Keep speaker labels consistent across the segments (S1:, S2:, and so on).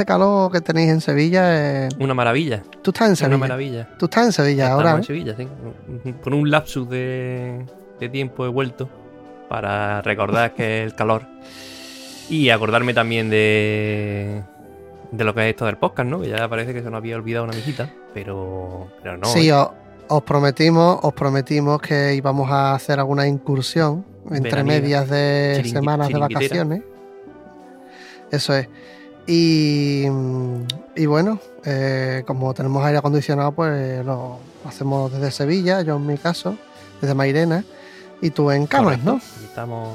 S1: este calor que tenéis en Sevilla es...
S2: Una maravilla.
S1: Tú estás en Sevilla.
S2: Una maravilla.
S1: Tú estás en Sevilla ahora.
S2: en Sevilla, sí. Por un lapsus de, de tiempo he vuelto para recordar que el calor. Y acordarme también de, de lo que es esto del podcast, ¿no? Que ya parece que se nos había olvidado una visita, pero, pero no.
S1: Sí, os, os prometimos, os prometimos que íbamos a hacer alguna incursión entre medias de semanas de vacaciones. Eso es. Y, y bueno, eh, como tenemos aire acondicionado, pues lo hacemos desde Sevilla, yo en mi caso, desde Mairena, y tú en
S2: Correcto.
S1: ¿no?
S2: Estamos.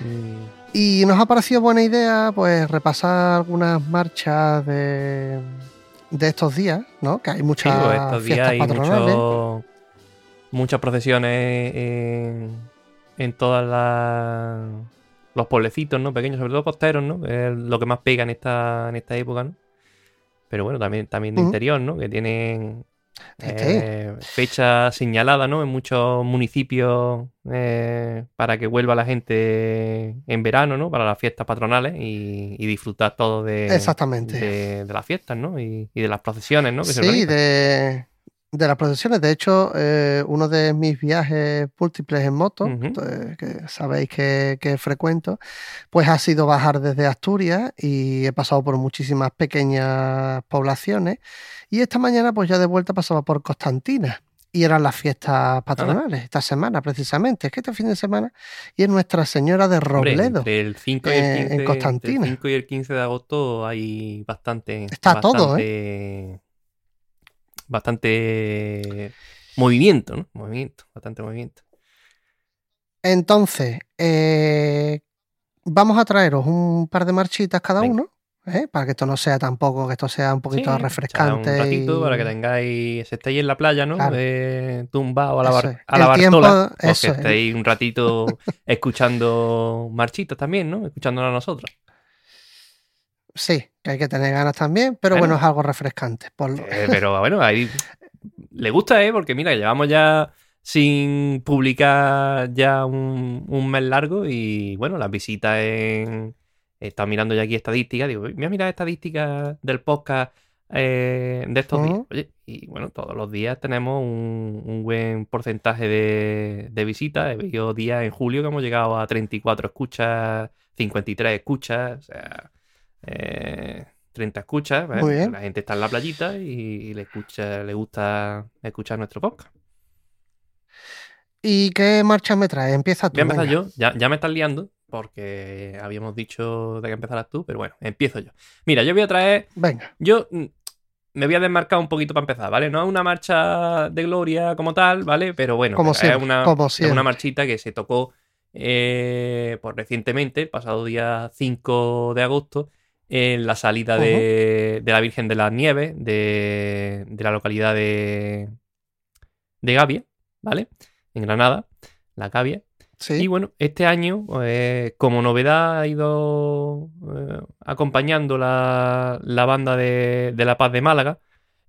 S2: mm,
S1: Y nos ha parecido buena idea, pues, repasar algunas marchas de, de estos días, ¿no? Que hay
S2: Sí,
S1: muchas
S2: pues estos días hay mucho- muchas procesiones en, en todas las los pueblecitos, ¿no? Pequeños, sobre todo costeros, ¿no? Es lo que más pega en esta, en esta época, ¿no? Pero bueno, también, también de interior, ¿no? Que tienen eh, fecha señalada, ¿no? En muchos municipios eh, para que vuelva la gente en verano, ¿no? Para las fiestas patronales y, y disfrutar todo de,
S1: Exactamente.
S2: de, de las fiestas, ¿no? Y, y de las procesiones, ¿no? Que se
S1: Sí,
S2: organizan.
S1: de, de las procesiones. De hecho, eh, uno de mis viajes múltiples en moto, eh, que sabéis que, que frecuento, pues ha sido bajar desde Asturias y he pasado por muchísimas pequeñas poblaciones. Y esta mañana, pues ya de vuelta pasaba por Constantina. Y eran las fiestas patronales, esta semana precisamente. Es que este fin de semana y es Nuestra Señora de
S2: Hombre,
S1: Robledo.
S2: entre el 5 y el
S1: eh,
S2: 15,
S1: en
S2: entre
S1: Constantina.
S2: el 5 y el 15 de agosto hay bastante.
S1: Está todo,
S2: bastante, Bastante movimiento, ¿no? Movimiento, bastante movimiento.
S1: Entonces, eh, vamos a traeros un par de marchitas cada
S2: Venga.
S1: uno, ¿eh? para que esto no sea tampoco, que esto sea un poquito
S2: Sí,
S1: refrescante.
S2: Un ratito
S1: y-
S2: para que tengáis. Si estáis en la playa, ¿no?
S1: Claro.
S2: Eh, tumbado a la, bar-
S1: es.
S2: a la
S1: El tiempo,
S2: Bartola. Pues
S1: eso
S2: que
S1: es.
S2: estéis un ratito escuchando marchitas también, ¿no? Escuchándonos a nosotros.
S1: Sí, que hay que tener ganas también, pero
S2: Bueno.
S1: bueno, es algo refrescante. por lo-
S2: Eh, pero bueno, ahí le gusta, ¿eh? Porque mira, llevamos ya sin publicar ya un, un mes largo y bueno, las visitas en... He estado mirando ya aquí estadísticas, digo, mira, mira estadísticas del podcast eh, de estos días. Oye, y bueno, todos los días tenemos un, un buen porcentaje de, de visitas. He visto días en julio que hemos llegado a 34 escuchas, 53 escuchas, o sea, eh, 30 escuchas. ¿eh?
S1: Muy bien.
S2: La gente está en la playita y, y le escucha, le gusta escuchar nuestro podcast.
S1: ¿Y qué marcha me trae? Empieza tú.
S2: Voy a empezar
S1: venga.
S2: yo, ya, ya me estás liando porque habíamos dicho de que empezaras tú, pero bueno, empiezo yo. Mira, yo voy a traer
S1: Venga,
S2: Yo mm, me voy a desmarcar un poquito para empezar, ¿vale? No es una marcha de gloria como tal, ¿vale? Pero bueno,
S1: Como
S2: es,
S1: siempre,
S2: una,
S1: como
S2: es
S1: siempre.
S2: una marchita que se tocó eh, pues recientemente, el pasado día 5 de agosto, en la salida de, de la Virgen de las Nieves de, de la localidad de, de Gavia, ¿vale? En Granada, la Gavia. Y bueno, este año, eh, como novedad, ha ido eh, acompañando la, la banda de, de La Paz de Málaga.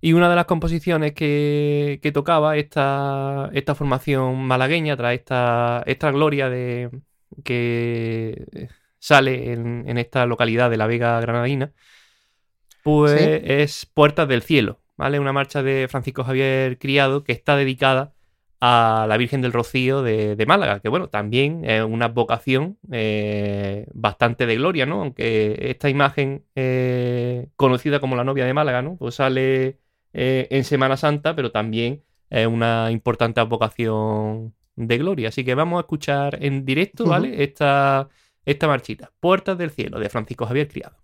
S2: Y una de las composiciones que, que tocaba esta, esta formación malagueña, tras esta, esta gloria de, que sale en, en esta localidad de la Vega Granadina, pues
S1: Sí.
S2: es Puertas del Cielo, ¿vale? Una marcha de Francisco Javier Criado que está dedicada a la Virgen del Rocío de, de Málaga, que bueno, también es una vocación eh, bastante de gloria, ¿no? Aunque esta imagen eh, conocida como la novia de Málaga, ¿no? Pues sale eh, en Semana Santa, pero también es una importante vocación de gloria. Así que vamos a escuchar en directo, ¿vale? Esta, esta marchita, Puertas del Cielo, de Francisco Javier Criado.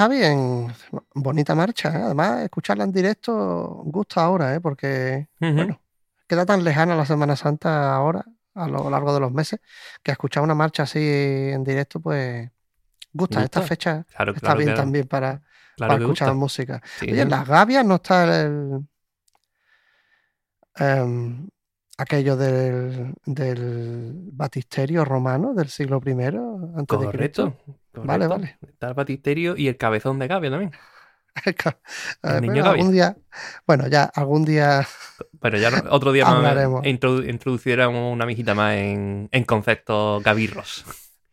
S1: Javi, en bonita marcha. ¿eh? Además, escucharla en directo gusta ahora, ¿eh? porque, bueno, queda tan lejana la Semana Santa ahora, a lo largo de los meses, que escuchar una marcha así en directo, pues gusta. Esta
S2: Gusta.
S1: fecha
S2: Claro,
S1: está
S2: claro,
S1: bien también para,
S2: Claro
S1: para escuchar música.
S2: Sí,
S1: Oye, en las gavias no está el, em, aquello del, del batisterio romano del siglo I antes de Cristo.
S2: Correcto.
S1: Vale,
S2: correcto.
S1: vale.
S2: Está el batisterio y el cabezón de Gavia también.
S1: Eh,
S2: El niño
S1: algún día, bueno, ya algún día
S2: Bueno, ya no- otro día
S1: Hablaremos.
S2: introdu- introduciremos una mijita más en, en conceptos gavirros.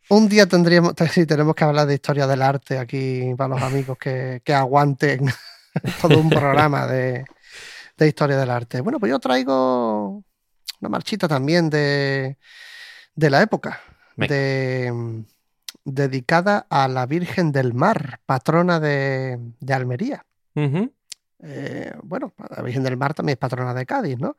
S1: Un día tendríamos, te- sí, tenemos que hablar de historia del arte aquí para los amigos que, que aguanten todo un programa de, de historia del arte. Bueno, pues yo traigo una marchita también de, de la época, de, dedicada a la Virgen del Mar, patrona de, de Almería. Eh, bueno, la Virgen del Mar también es patrona de Cádiz, ¿no?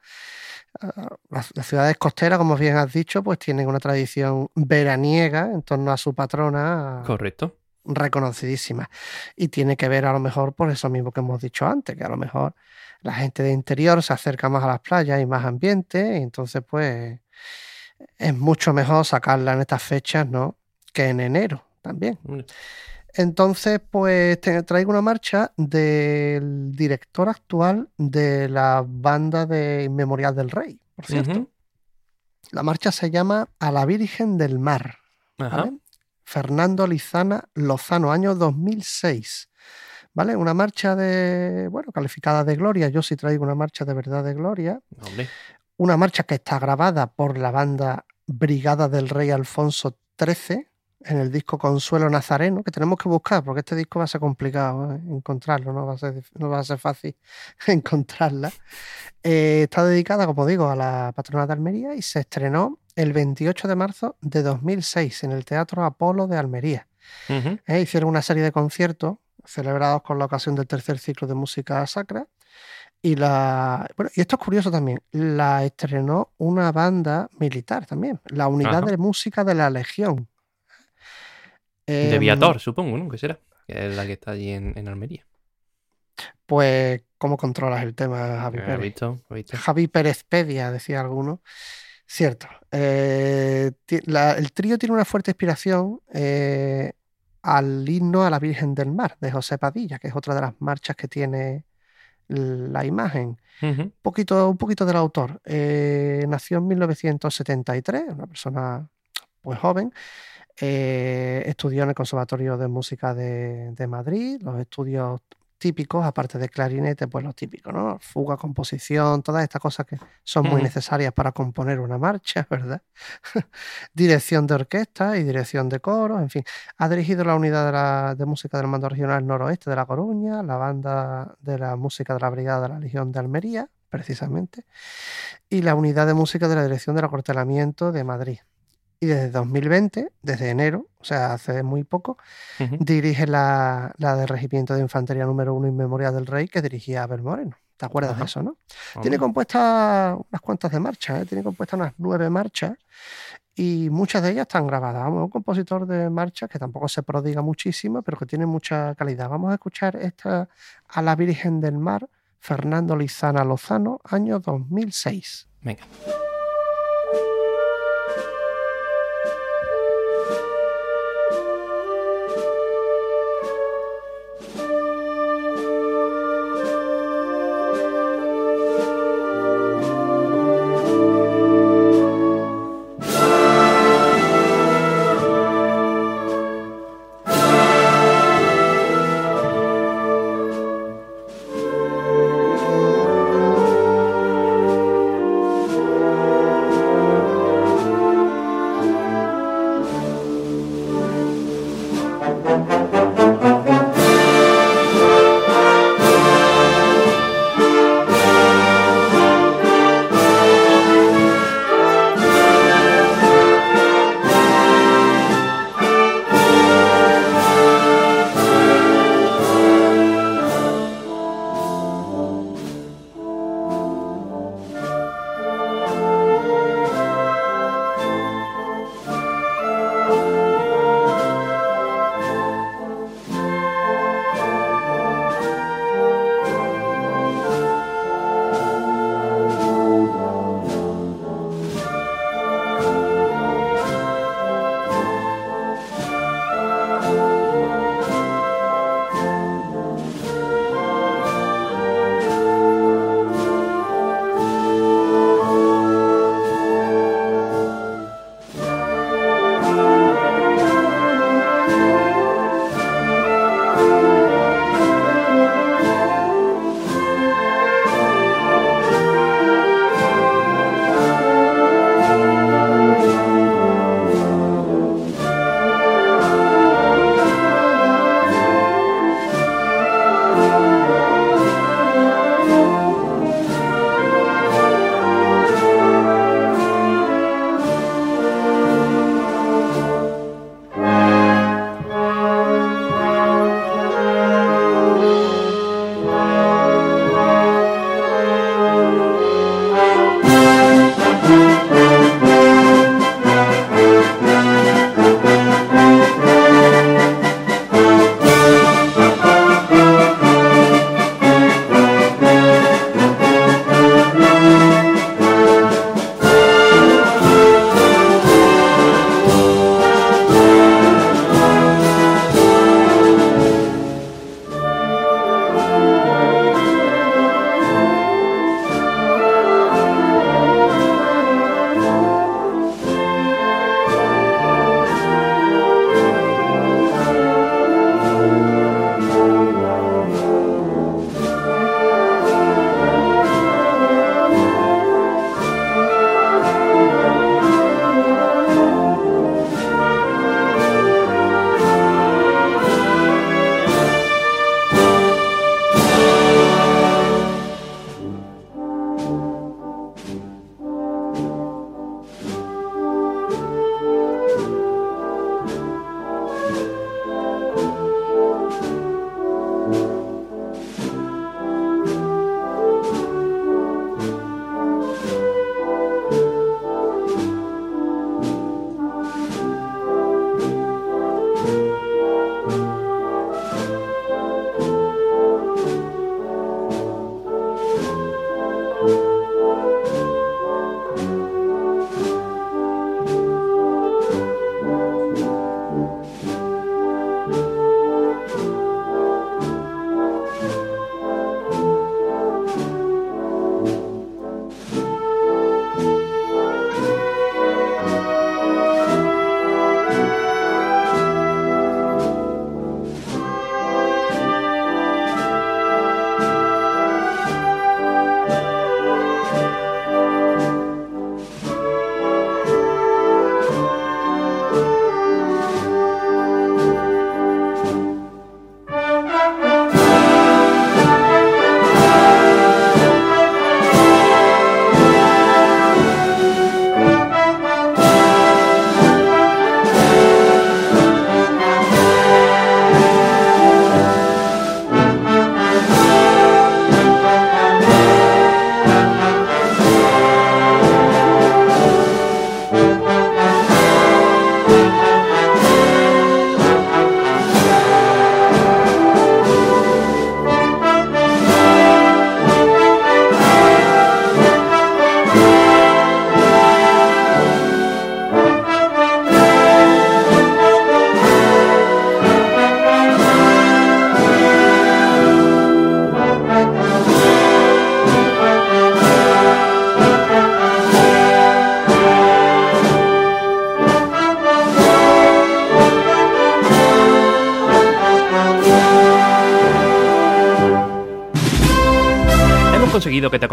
S1: Ah, Las, las ciudades costeras, como bien has dicho, pues tienen una tradición veraniega en torno a su patrona
S2: Correcto.
S1: reconocidísima. Y tiene que ver a lo mejor por eso mismo que hemos dicho antes, que a lo mejor la gente de interior se acerca más a las playas y más ambiente, y entonces pues es mucho mejor sacarla en estas fechas, ¿no? Que en enero también. Entonces, pues te traigo una marcha del director actual de la banda de Inmemorial del Rey, por cierto. La marcha se llama A la Virgen del Mar. Fernando Lizana Lozano, año 2006. ¿Vale? Una marcha de, bueno, calificada de gloria. Yo sí traigo una marcha de verdad de gloria. Una marcha que está grabada por la banda Brigada del Rey Alfonso XIII en el disco Consuelo Nazareno, que tenemos que buscar porque este disco va a ser complicado ¿eh? encontrarlo, no va a ser, no va a ser fácil encontrarla. Eh, está dedicada, como digo, a la patrona de Almería y se estrenó el 28 de marzo de 2006 en el Teatro Apolo de Almería. ¿eh? Hicieron una serie de conciertos celebrados con la ocasión del tercer ciclo de música sacra. Y, la, bueno, y esto es curioso también, la estrenó una banda militar también, la Unidad
S2: Ajá.
S1: de Música de la Legión.
S2: De
S1: Em,
S2: Viator, supongo, ¿no? ¿Qué será? Que es la que está allí en, en Almería.
S1: Pues, ¿cómo controlas el tema, Javi
S2: ¿Has
S1: Pérez?
S2: visto? ¿Has visto?
S1: Javi Pérez Pedia, decía alguno. Cierto. Eh, la- el trío tiene una fuerte inspiración eh, al himno a la Virgen del Mar de José Padilla, que es otra de las marchas que tiene la imagen. Un poquito, un poquito del autor. Eh, nació en 1973, una persona pues joven. Eh, estudió en el Conservatorio de Música de, de Madrid, los estudios típicos, aparte de clarinete, pues los típicos, ¿no? Fuga, composición, todas estas cosas que son muy necesarias para componer una marcha, ¿verdad? dirección de orquesta y dirección de coros, en fin. Ha dirigido la unidad de, la- de música del mando regional noroeste de La Coruña, la banda de la música de la Brigada de la Legión de Almería, precisamente, y la unidad de música de la Dirección del Acortelamiento de Madrid. Y desde 2020, desde enero, o sea, hace muy poco,
S2: Ujú.
S1: dirige la, la del Regimiento de Infantería número 1 Inmemoria del Rey, que dirigía Abel Moreno. ¿Te acuerdas de eso, no? Tiene compuestas unas cuantas de marchas, ¿eh? tiene compuestas unas nueve marchas y muchas de ellas están grabadas. Vamos, un compositor de marchas que tampoco se prodiga muchísimo, pero que tiene mucha calidad. Vamos a escuchar esta a la Virgen del Mar, Fernando Lizana Lozano, año 2006.
S2: Venga.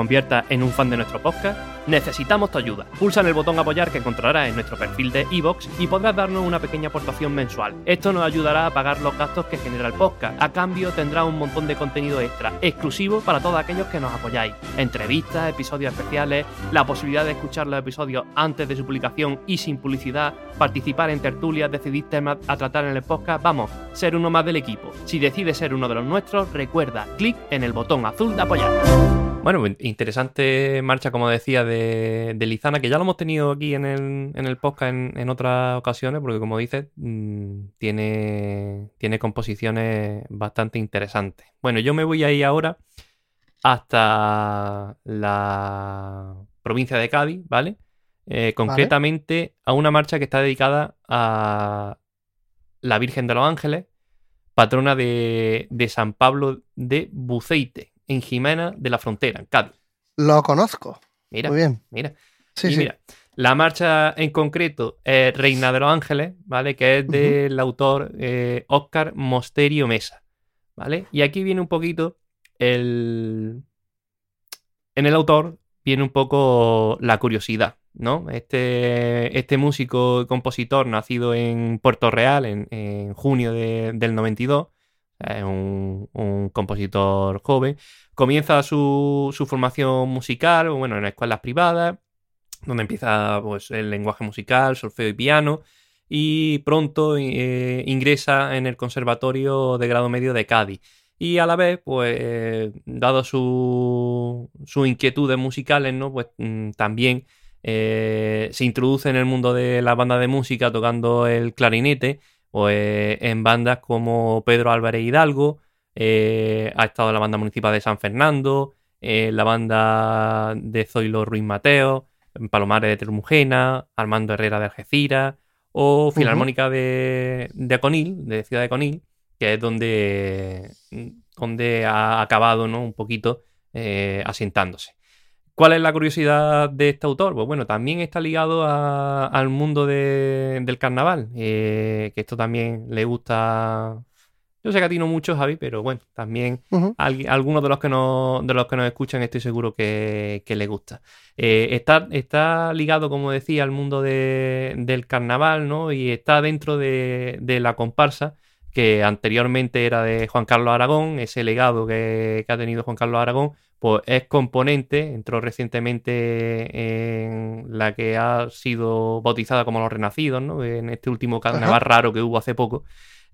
S2: Conviertas en un fan de nuestro podcast? Necesitamos tu ayuda. Pulsa en el botón apoyar que encontrarás en nuestro perfil de iVoox y podrás darnos una pequeña aportación mensual. Esto nos ayudará a pagar los gastos que genera el podcast. A cambio tendrás un montón de contenido extra, exclusivo para todos aquellos que nos apoyáis. Entrevistas, episodios especiales, la posibilidad de escuchar los episodios antes de su publicación y sin publicidad, participar en tertulias, decidir temas a tratar en el podcast, vamos, ser uno más del equipo. Si decides ser uno de los nuestros, recuerda, clic en el botón azul de apoyar. Bueno, interesante marcha, como decía, de, Lizana, que ya lo hemos tenido aquí en el, podcast en, otras ocasiones, porque como dices, mm, tiene, tiene composiciones bastante interesantes. Bueno, yo me voy a ir ahora hasta la provincia de Cádiz, ¿vale? Eh, concretamente a una marcha que está dedicada a la Virgen de los Ángeles, patrona de, San Pablo de Buceite, en Jimena de la Frontera, en Cádiz.
S1: Lo conozco.
S2: Mira,
S1: Muy bien.
S2: Mira. Sí, mira, la marcha en concreto es Reina de los Ángeles, ¿vale? Que es del autor eh, Oscar Mosterio Mesa, ¿vale? Y aquí viene un poquito el... En el autor viene un poco la curiosidad, ¿no? Este, este músico y compositor nacido en Puerto Real en, junio del 92, es un, compositor joven, comienza su, formación musical, bueno, en escuelas privadas, donde empieza pues, el lenguaje musical, solfeo y piano, y pronto eh, ingresa en el Conservatorio de Grado Medio de Cádiz. Y a la vez, pues, dado su, sus inquietudes musicales, ¿no? Pues mm, también eh, se introduce en el mundo de la banda de música tocando el clarinete, pues en bandas como Pedro Álvarez Hidalgo, eh, ha estado en la banda municipal de San Fernando, en la banda de Zoilo Ruiz Mateo, en Palomares de Termujena, Armando Herrera de Algeciras, o Filarmónica de, de Aconil, de Ciudad de Conil, que es donde, donde ha acabado ¿no? un poquito eh, asentándose. ¿Cuál es la curiosidad de este autor? Pues bueno, también está ligado al mundo del carnaval, eh, que esto también le gusta. Yo sé que a ti no mucho, Javi, pero bueno, también a algunos de los que nos, de los que nos escuchan estoy seguro que, le gusta. Eh, está, está, ligado, como decía, al mundo del carnaval, ¿no? Y está dentro de, la comparsa que anteriormente era de Juan Carlos Aragón, ese legado que, que ha tenido Juan Carlos Aragón, pues es componente, entró recientemente en la que ha sido bautizada como Los Renacidos, ¿no? En este último carnaval raro que hubo hace poco.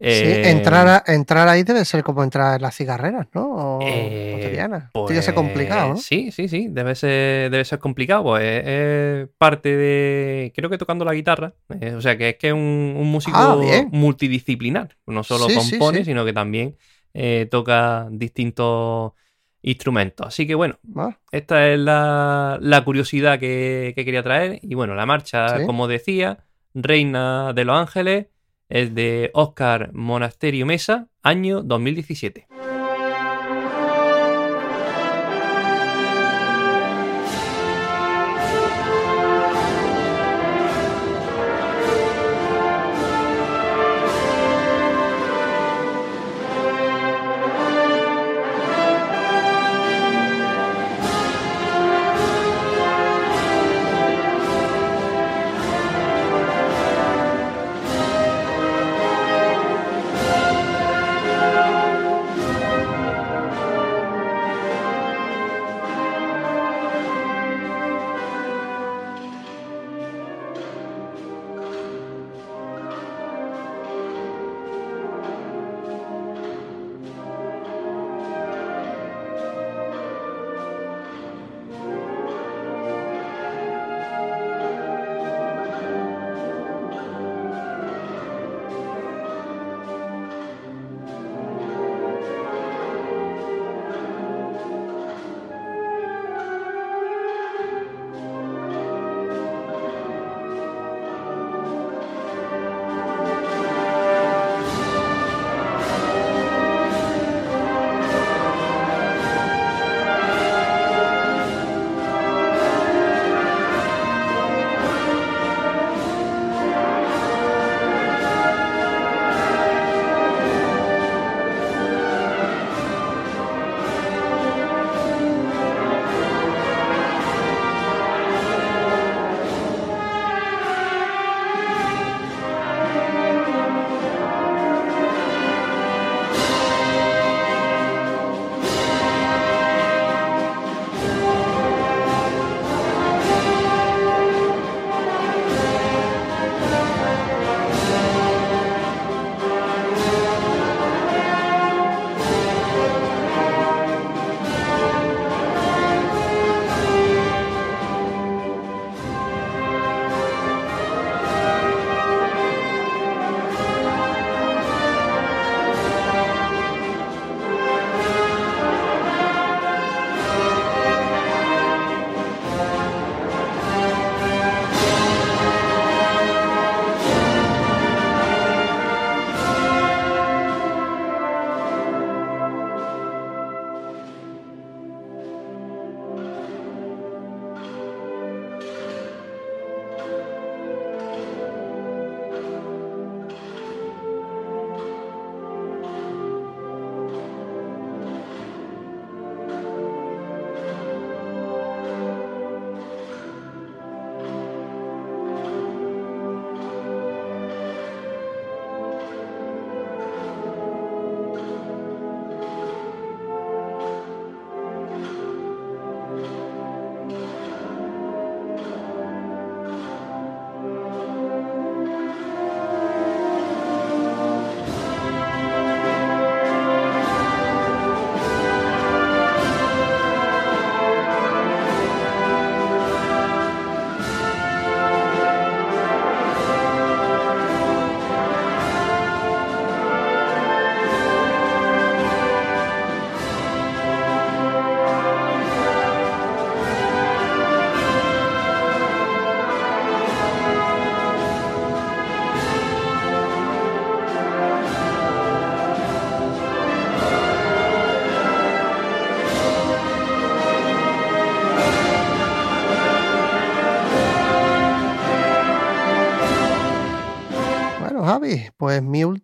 S1: sí, eh, entrar, entrar ahí debe ser como entrar en las cigarreras, ¿no? O
S2: eh,
S1: pues, Tiene que ser complicado, ¿no?
S2: Sí, sí, sí, debe ser, debe ser complicado. Pues es, parte de, creo que tocando la guitarra. Eh, o sea, que es que es un, músico ah, multidisciplinar. No solo compone, sino que también eh, toca distintos instrumentos. Así que bueno, ah. esta es la, curiosidad que, quería traer. Y bueno, la marcha, como decía, Reina de los Ángeles, es de Oscar Monasterio Mesa, año 2017.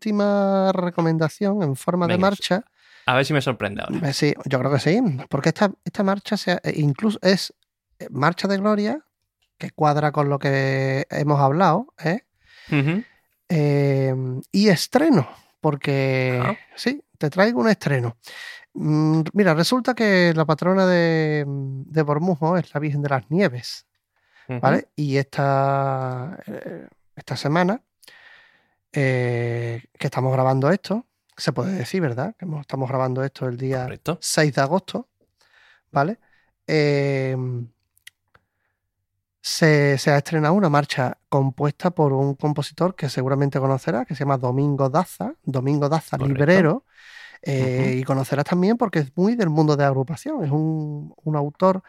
S1: Última recomendación en forma de marcha,
S2: A ver si me sorprende ahora.
S1: eh, sí, yo creo que sí, porque esta, esta marcha se- eh, incluso es eh, marcha de gloria, que cuadra con lo que hemos hablado, ¿eh? Eh, y estreno, porque sí, te traigo un estreno. Mm, Mira, resulta que la patrona de, de Bormujo es la Virgen de las Nieves. ¿vale? Y esta, esta semana eh, que estamos grabando esto, se puede decir, ¿verdad? Que estamos grabando esto el día
S2: Correcto.
S1: 6 de agosto, ¿vale? Eh, se, se ha estrenado una marcha compuesta por un compositor que seguramente conocerás, que se llama Domingo Daza, Domingo Daza
S2: Correcto.
S1: Librero, eh, y conocerás también porque es muy del mundo de agrupación, es un, un autor,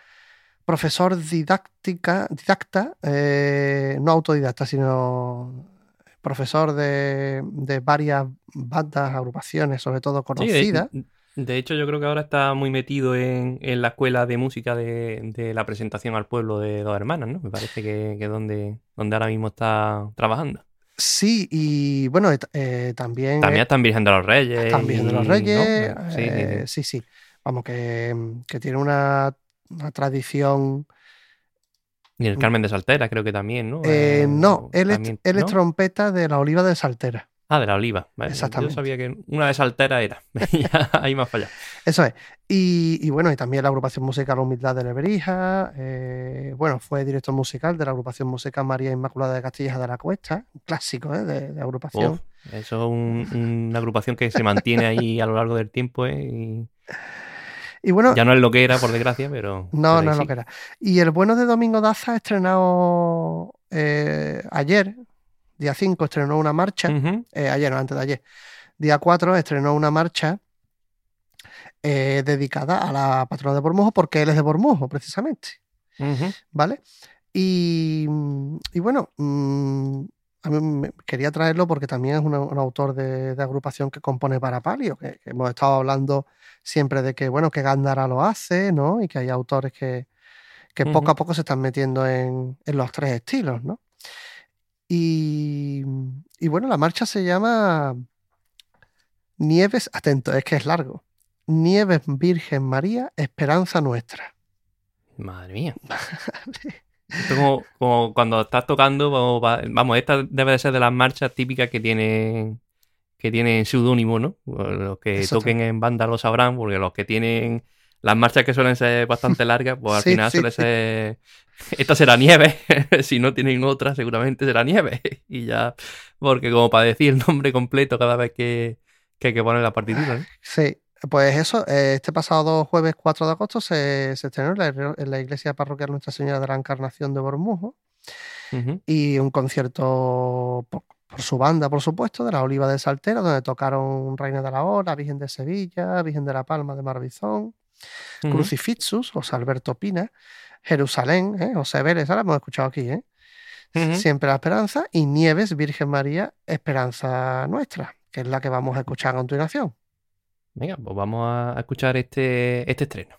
S1: profesor didáctica, didacta, eh, no autodidacta, sino profesor de, de varias bandas, agrupaciones, sobre todo
S2: Sí,
S1: conocidas.
S2: de, de hecho, yo creo que ahora está muy metido en, en la escuela de música de, de la presentación al pueblo de dos hermanas, ¿no? Me parece que es donde, donde ahora mismo está trabajando.
S1: Sí, y bueno, et- eh, también,
S2: También
S1: eh,
S2: están Virgen de los Reyes.
S1: también de los. Reyes.
S2: Sí, sí,
S1: eh,
S2: sí.
S1: sí, sí. Vamos, que, que tiene una, una tradición.
S2: Y el Carmen de Saltera, creo que también, ¿no?
S1: eh,
S2: Eh,
S1: no, él, es, él es trompeta de la Oliva de Saltera.
S2: Ah, de la oliva. Vale,
S1: Exactamente.
S2: Yo sabía que una de Saltera era. Ahí me ha fallado.
S1: Eso es. Y, y bueno, y también la agrupación musical Humildad de Lebrija. eh, bueno, fue director musical de la agrupación musical María Inmaculada de Castilla de la Cuesta. Un clásico ¿eh? de, de agrupación.
S2: Uf, eso es un- una agrupación que se mantiene ahí a lo largo del tiempo, ¿eh? Y
S1: Y bueno,
S2: ya no es lo que era, por desgracia, pero.
S1: No, no es lo que era. Y el bueno de Domingo Daza estrenado eh, ayer, día 5, estrenó una marcha. Eh, ayer, no, antes de ayer. Día 4 estrenó una marcha eh, dedicada a la patrona de Bormujo, porque él es de Bormujo, precisamente. ¿Vale? Y, y bueno, mm, a mí me- quería traerlo porque también es una- un autor de, de agrupación que compone para palio, que, que hemos estado hablando siempre de que, bueno, que Gándara lo hace, ¿no? Y que hay autores que, que poco a poco se están metiendo en, en los tres estilos, ¿no? Y, y bueno, la marcha se llama Nieves, atento, es que es largo. Nieves Virgen María, Esperanza Nuestra.
S2: Madre mía. Esto como, como cuando estás tocando, como va- vamos, esta debe de ser de las marchas típicas que tienen que tienen seudónimo, ¿no? Los que
S1: Eso
S2: toquen en banda lo sabrán, porque los que tienen las marchas que suelen ser bastante largas, pues al
S1: Sí,
S2: final
S1: sí,
S2: suele
S1: sí.
S2: ser esta será nieve, si no tienen otra seguramente será nieve y ya, porque como para decir el nombre completo cada vez que, que hay que poner la partitura, ¿no?
S1: Sí, pues eso, eh, este pasado jueves 4 de agosto se, se estrenó en la, en la iglesia parroquial Nuestra Señora de la Encarnación de Bormujo y un concierto por, por su banda, por supuesto, de la Oliva de Saltera, donde tocaron Reina de la Hora, Virgen de Sevilla, Virgen de la Palma de Marbizón. Crucifixus, José Alberto Pina, Jerusalén, ¿eh? José Vélez, ahora hemos escuchado aquí, ¿eh? Siempre la Esperanza, y Nieves, Virgen María, Esperanza Nuestra, que es la que vamos a escuchar a continuación.
S2: Venga, pues vamos a escuchar este, este estreno.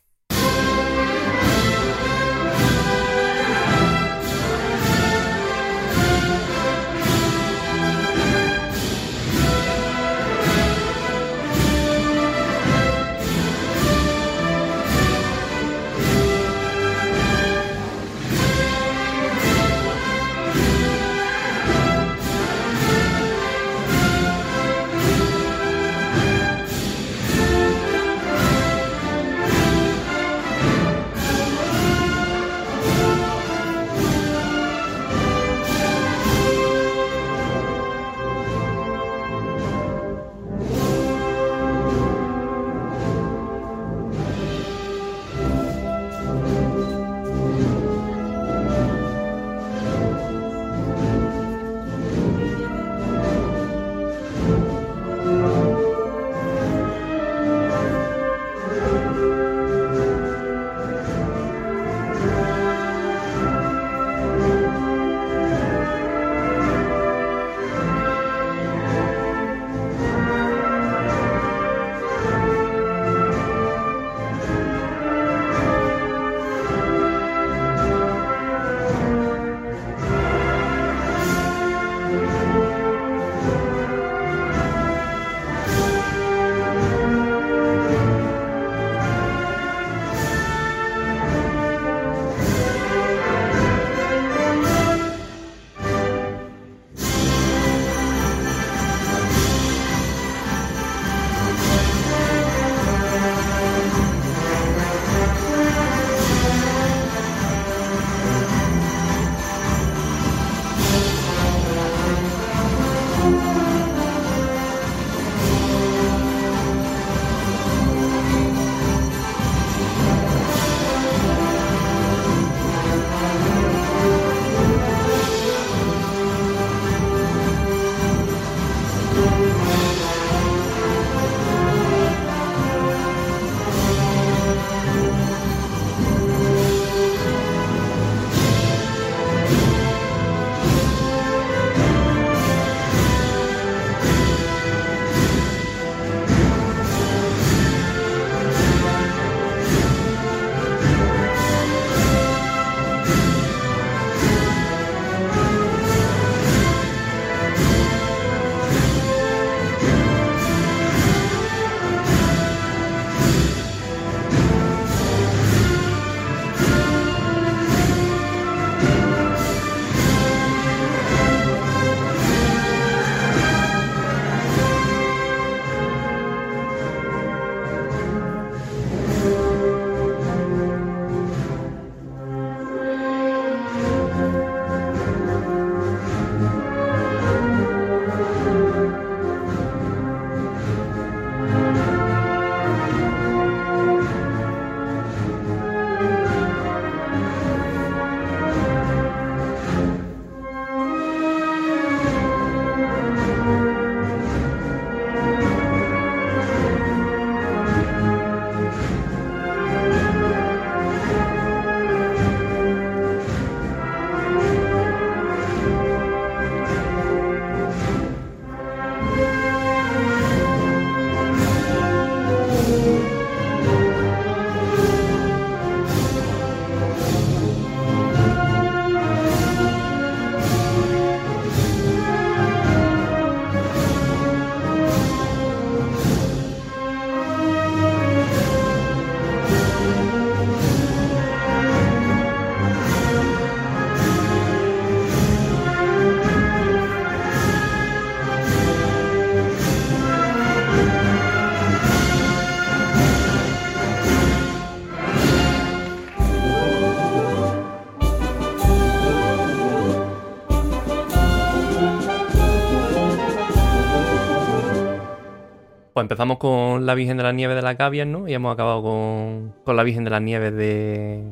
S2: Pues empezamos con la Virgen de las Nieves de la Cavias, ¿no? Y hemos acabado con, con la Virgen de las Nieves de,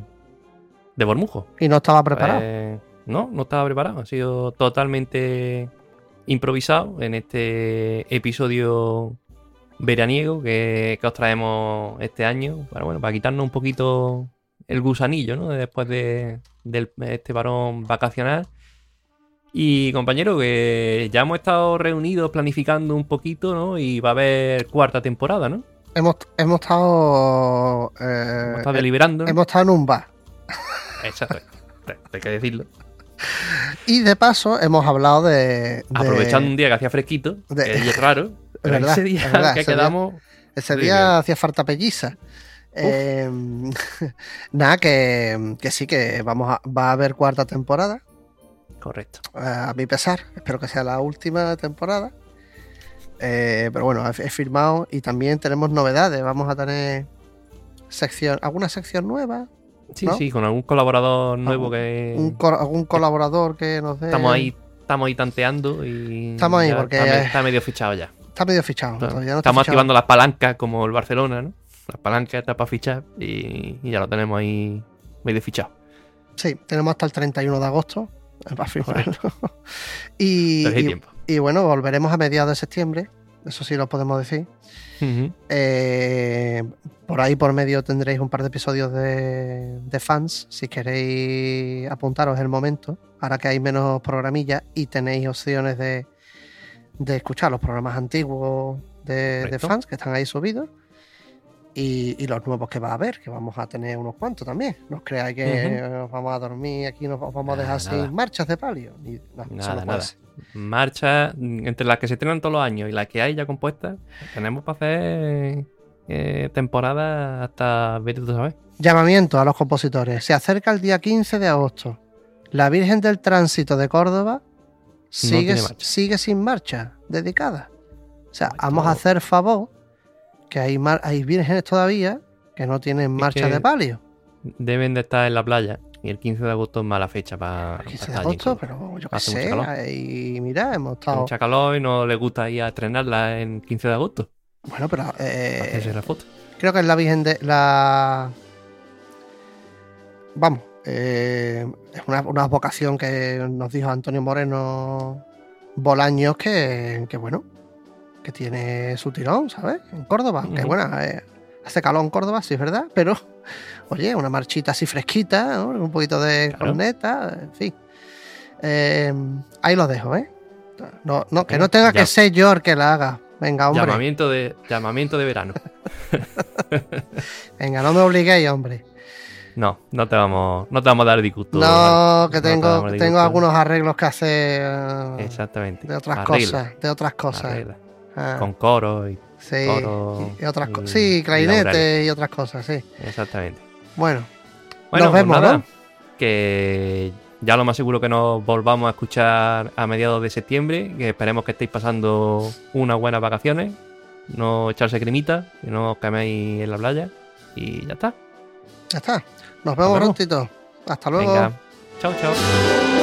S2: de Bormujo.
S1: Y no estaba preparado.
S2: Pues, no, no estaba preparado. Ha sido totalmente improvisado en este episodio veraniego que, que os traemos este año. Para, bueno, para quitarnos un poquito el gusanillo, ¿no? Después de, del- este varón vacacional. Y compañero, que ya hemos estado reunidos planificando un poquito, ¿no? Y va a haber cuarta temporada, ¿no?
S1: Hemos, hemos estado. eh,
S2: Hemos estado deliberando. ¿no?
S1: hemos estado en un bar.
S2: Exacto. Hay que decirlo.
S1: Y de paso hemos hablado de. de-
S2: Aprovechando un día que hacía fresquito,
S1: de-
S2: que es raro, pero
S1: verdad,
S2: ese día
S1: verdad,
S2: que
S1: ese día-
S2: quedamos.
S1: Ese día hacía falta pelliza. Eh, nada, que, que sí, que vamos a, va a haber cuarta temporada.
S2: Correcto.
S1: a mi pesar. Espero que sea la última temporada. Eh, pero bueno, he, firmado y también tenemos novedades. Vamos a tener sección, alguna sección nueva,
S2: Sí,
S1: ¿No?
S2: sí, con algún colaborador nuevo
S1: Algún-
S2: que.
S1: un co- algún colaborador que nos dé.
S2: Estamos ahí, estamos ahí tanteando y.
S1: Estamos ahí porque-
S2: Está, me- está medio fichado ya.
S1: Está medio fichado. No está
S2: estamos
S1: fichado.
S2: activando las palancas como el Barcelona, ¿no? Las palancas están para fichar y, y ya lo tenemos ahí medio fichado.
S1: Sí, tenemos hasta el 31 de agosto y, y- bueno, volveremos a mediados de septiembre. Eso sí lo podemos decir. Eh, por ahí por medio tendréis un par de episodios de, de fans. Si queréis apuntaros el momento. Ahora que hay menos programillas y tenéis opciones de, de escuchar los programas antiguos de, fans que están ahí subidos. Y, y los nuevos que va a haber, que vamos a tener unos cuantos también. No os creáis que nos vamos a dormir aquí, nos vamos a dejar
S2: Nada, nada.
S1: sin marchas de palio. Ni- no,
S2: Nada, nada.
S1: ser.
S2: Marcha mm, entre las que se estrenan todos los años y las que hay ya compuestas. Tenemos para hacer eh, temporada hasta ver tú sabes.
S1: Llamamiento a los compositores. Se acerca el día 15 de agosto. La Virgen del Tránsito de Córdoba sigue, sigue sin marcha dedicada. O sea,
S2: Ay,
S1: vamos a hacer favor que hay, mar- hay vírgenes todavía que no tienen marcha
S2: que-
S1: de palio.
S2: Deben de estar en la playa y el 15 de agosto es mala fecha para.
S1: 15 de agosto, pero yo qué sé. ahí, mira, hemos estado.
S2: Mucha calor y no le gusta ir a estrenarla en 15 de agosto.
S1: Bueno, pero eh,
S2: Hacerse la foto.
S1: creo que es la Virgen de la. Vamos, eh, es una, una vocación que nos dijo Antonio Moreno Bolaños que, que bueno, que tiene su tirón, ¿sabes? En Córdoba, aunque
S2: Ujú.
S1: bueno, eh, hace calor en Córdoba, sí es verdad, pero oye, una marchita así fresquita, ¿no? un poquito de
S2: Claro.
S1: corneta, en fin. Eh, ahí lo dejo, ¿eh? No, no, que no tenga
S2: ya.
S1: que ser yo el que la haga. Venga, hombre.
S2: Llamamiento de, llamamiento de verano.
S1: Venga, no me obliguéis, hombre.
S2: No, no te vamos, no te vamos a dar disgusto.
S1: No, que
S2: No te
S1: tengo, tengo algunos arreglos que hacer eh,
S2: Exactamente.
S1: de otras
S2: Arregla,
S1: cosas, de otras cosas.
S2: arregla.
S1: Ah,
S2: Con coro y.
S1: sí,
S2: coro
S1: y otras cosas. Sí, clarinete y otras cosas, sí.
S2: Exactamente.
S1: Bueno,
S2: Bueno,
S1: Nos
S2: pues
S1: vemos,
S2: nada,
S1: ¿no?
S2: Que ya lo más seguro que nos volvamos a escuchar a mediados de septiembre. Que esperemos que estéis pasando unas buenas vacaciones. No echarse cremita, que no os queméis en la playa. Y ya está.
S1: ya está. Nos vemos
S2: vemos.
S1: prontito. Hasta luego.
S2: Venga. Chao, chao.